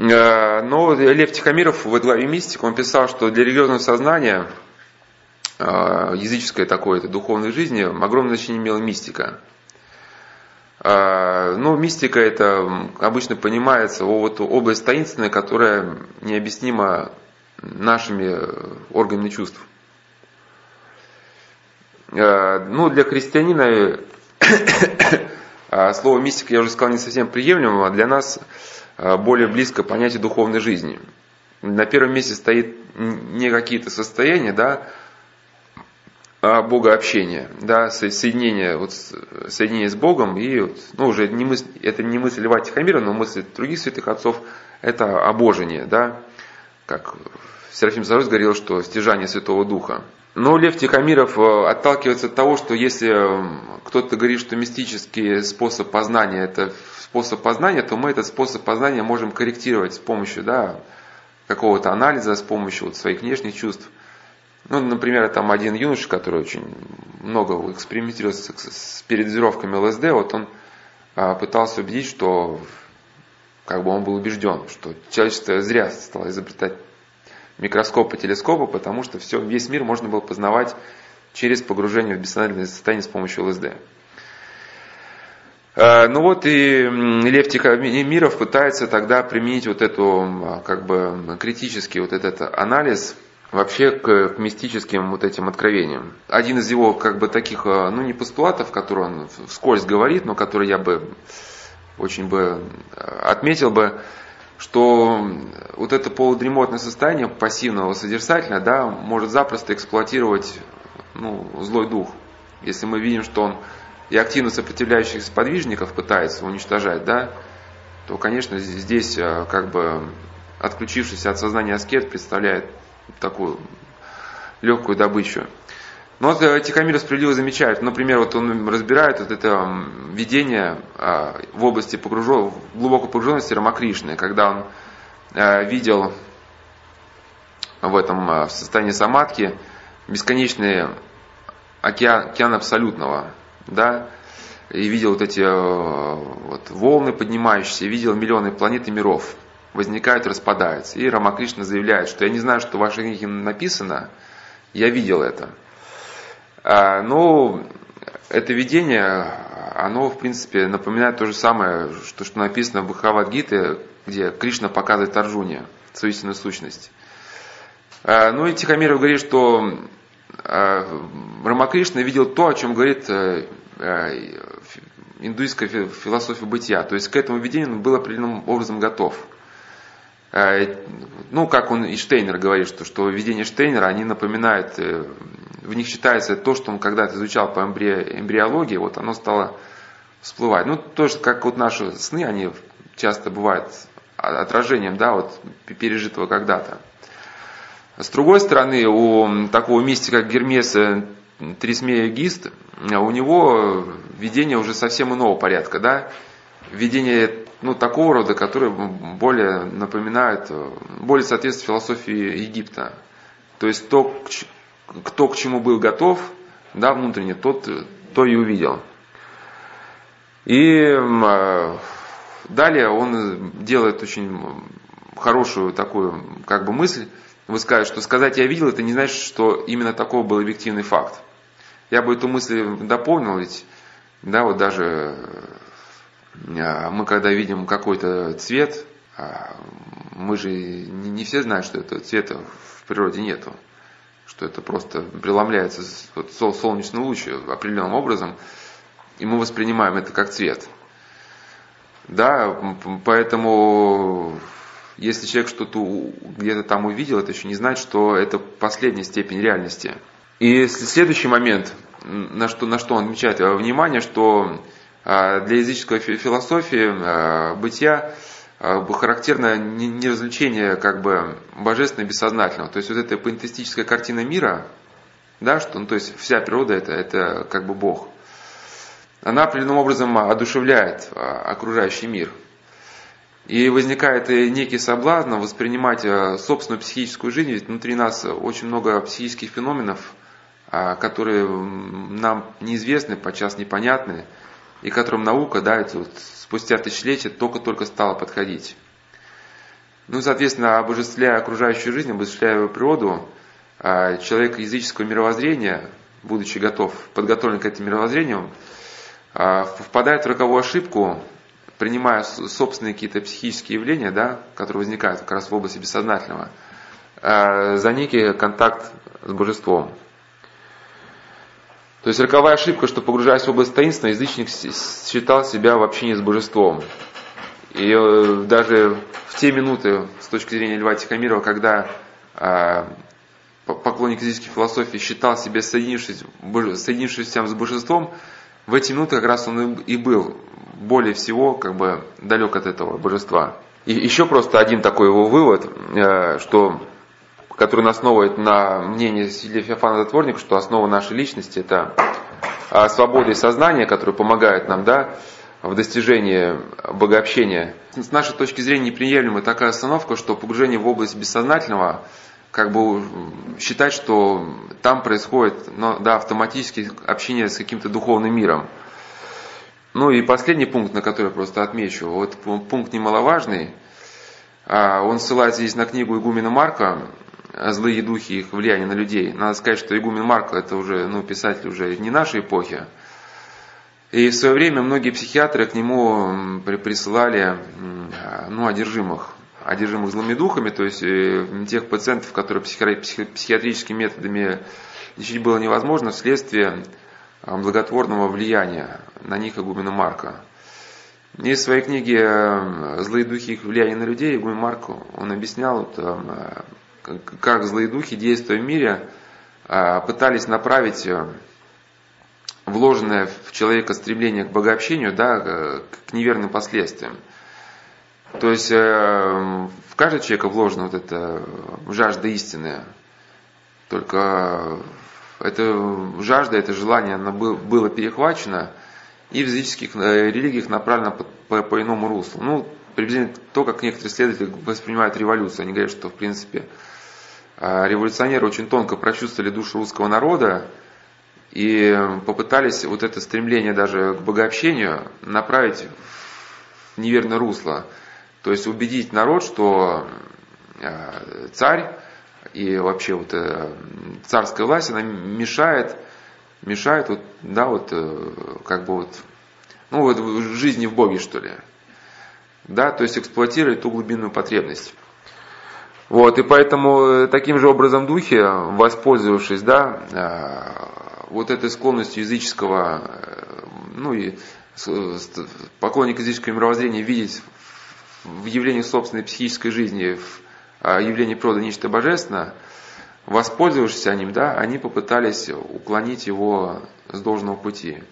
Э, но Лев Тихомиров в главе «Мистик» он писал, что для религиозного сознания э, языческой такой духовной жизни огромное значение имела мистика. Э, ну, мистика это обычно понимается вот область таинственная, которая необъяснима нашими органами чувств. Ну, для христианина слово мистика, я уже сказал, не совсем приемлемо, для нас более близко понятие духовной жизни. На первом месте стоит не какие-то состояния, да, а богообщение, да, соединение, вот, соединение с Богом, и ну, уже не мысль, это не мысль Льва Тихомира, но мысль других святых отцов, это обожение, да, как Серафим Сарус говорил, что стяжание Святого Духа. Но Лев Тихомиров э, отталкивается от того, что если кто-то говорит, что мистический способ познания это способ познания, то мы этот способ познания можем корректировать с помощью да, какого-то анализа, с помощью вот своих внешних чувств. Ну, например, там один юноша, который очень много экспериментировал с, с передозировками ЛСД, вот он а, пытался убедить, что как бы он был убежден, что человечество зря стало изобретать микроскопы, телескопы, потому что все, весь мир можно было познавать через погружение в бессознательное состояние с помощью ЛСД. Э, ну вот и Лев Тихомиров пытается тогда применить вот эту, как бы, критический вот этот анализ вообще к, к мистическим вот этим откровениям. Один из его, как бы, таких, э, ну, не постулатов, который он вскользь говорит, но который я бы очень бы э, отметил бы, что вот это полудремотное состояние пассивного содержателя, да, может запросто эксплуатировать ну, злой дух. Если мы видим, что он и активно сопротивляющихся подвижников пытается уничтожать, да, то, конечно, здесь э, как бы отключившийся от сознания аскет представляет такую легкую добычу. Но вот э, Тихомир справедливо замечает, например, вот он разбирает вот это видение э, в области погружен, глубокой погруженности Рамакришны, когда он видел в этом состоянии самадхи бесконечный океан, океан абсолютного, да, и видел вот эти э, вот, волны поднимающиеся, видел миллионы планет и миров, возникают, распадаются. И Рамакришна заявляет, что я не знаю, что в вашей книге написано, я видел это. А, но это видение, оно, в принципе, напоминает то же самое, что, что написано в Бхагавадгите, где Кришна показывает Арджуне свою истинную сущность. А, ну и Тихомиров говорит, что а, Рамакришна видел то, о чем говорит э, э, индуистская философия бытия. То есть к этому видению он был определенным образом готов. Э, ну, как он и Штейнер говорит, что, что видения Штейнера, они напоминают, в них читается то, что он когда-то изучал по эмбриологии, вот оно стало всплывать. Ну, тоже как вот наши сны, они часто бывают отражением, да, вот пережитого когда-то. С другой стороны, у такого мистика, как Гермеса Трисмея Гист, у него видение уже совсем иного порядка, да, видение ну, такого рода, которое более напоминает, более соответствует философии Египта. То есть то, кто к чему был готов, да, внутренне, тот то и увидел. И а, далее он делает очень хорошую такую как бы мысль, вы скажете, что сказать я видел, это не значит, что именно такого был объективный факт. Я бы эту мысль дополнил, ведь, да, вот даже а, мы когда видим какой-то цвет, а, мы же не все знают, что этого цвета в природе нету, что это просто преломляется вот солнечный луч определенным образом, и мы воспринимаем это как цвет. Да, поэтому если человек что-то где-то там увидел, это еще не значит, что это последняя степень реальности. И следующий момент, на что, на что он отмечает внимание, что а, для языческой философии а, бытия характерно не развлечение как бы божественного и бессознательного. То есть вот эта пантеистическая картина мира, да, что, ну, то есть вся природа это, это как бы Бог, она определенным образом одушевляет окружающий мир – и возникает некий соблазн воспринимать э, собственную психическую жизнь, ведь внутри нас очень много психических феноменов, которые нам неизвестны, подчас непонятны, и которым наука, да, это вот спустя тысячелетия только-только стала подходить. Ну, соответственно, обожествляя окружающую жизнь, обожествляя природу, а, человек языческого мировоззрения, будучи готов, подготовлен к этому мировоззрению, а, впадает в роковую ошибку, принимая собственные какие-то психические явления, да, которые возникают как раз в области бессознательного, а, за некий контакт с божеством. То есть роковая ошибка, что погружаясь в область таинства, язычник считал себя в общении с божеством. И э, даже в те минуты, с точки зрения Льва Тихомирова, когда э, поклонник языческой философии считал себя соединившись, соединившимся с божеством, в эти минуты как раз он и был более всего как бы далек от этого божества. И еще просто один такой его вывод, э, что, который основывает на мнении Феофана Затворника, что основа нашей личности это свобода и сознание, которое помогает нам, да, в достижении богообщения. С нашей точки зрения неприемлема такая остановка, что погружение в область бессознательного, как бы считать, что там происходит ну, да, автоматически общение с каким-то духовным миром. Ну и последний пункт, на который я просто отмечу, вот пункт немаловажный, а, он ссылается здесь на книгу Игумена Марка «Злые духи их влияние на людей». Надо сказать, что Игумен Марк это уже ну, писатель уже не нашей эпохи, и в свое время многие психиатры к нему присылали ну, одержимых, одержимых злыми духами, то есть э, тех пациентов, которые психиатрическими методами лечить было невозможно вследствие благотворного влияния на них игумена Марка. И в своей книге э, «Злые духи их влияние на людей» игумен Марк он объяснял, э, как злые духи, действуя в мире, пытались направить вложенное в человека стремление к богообщению, да, к неверным последствиям. То есть э, в каждого человека вложена вот эта жажда истины. Только эта жажда, это желание, оно было перехвачено и в языческих э, религиях направлено по, по, по иному руслу. Ну, приблизительно то, как некоторые исследователи воспринимают революцию. Они говорят, что в принципе э, революционеры очень тонко прочувствовали душу русского народа, и попытались вот это стремление даже к богообщению направить в неверное русло. То есть убедить народ, что э, царь и вообще вот э, царская власть, она мешает, мешает вот, да, вот, э, как бы вот, ну вот жизни в Боге, что ли. Да, то есть эксплуатирует ту глубинную потребность. Вот, и поэтому таким же образом духе, воспользовавшись, да, вот этой склонностью языческого, э, ну и поклонник языческого мировоззрения видеть в явлении собственной психической жизни, в а, явлении природы нечто божественное, воспользовавшись ним, да, они попытались уклонить его с должного пути.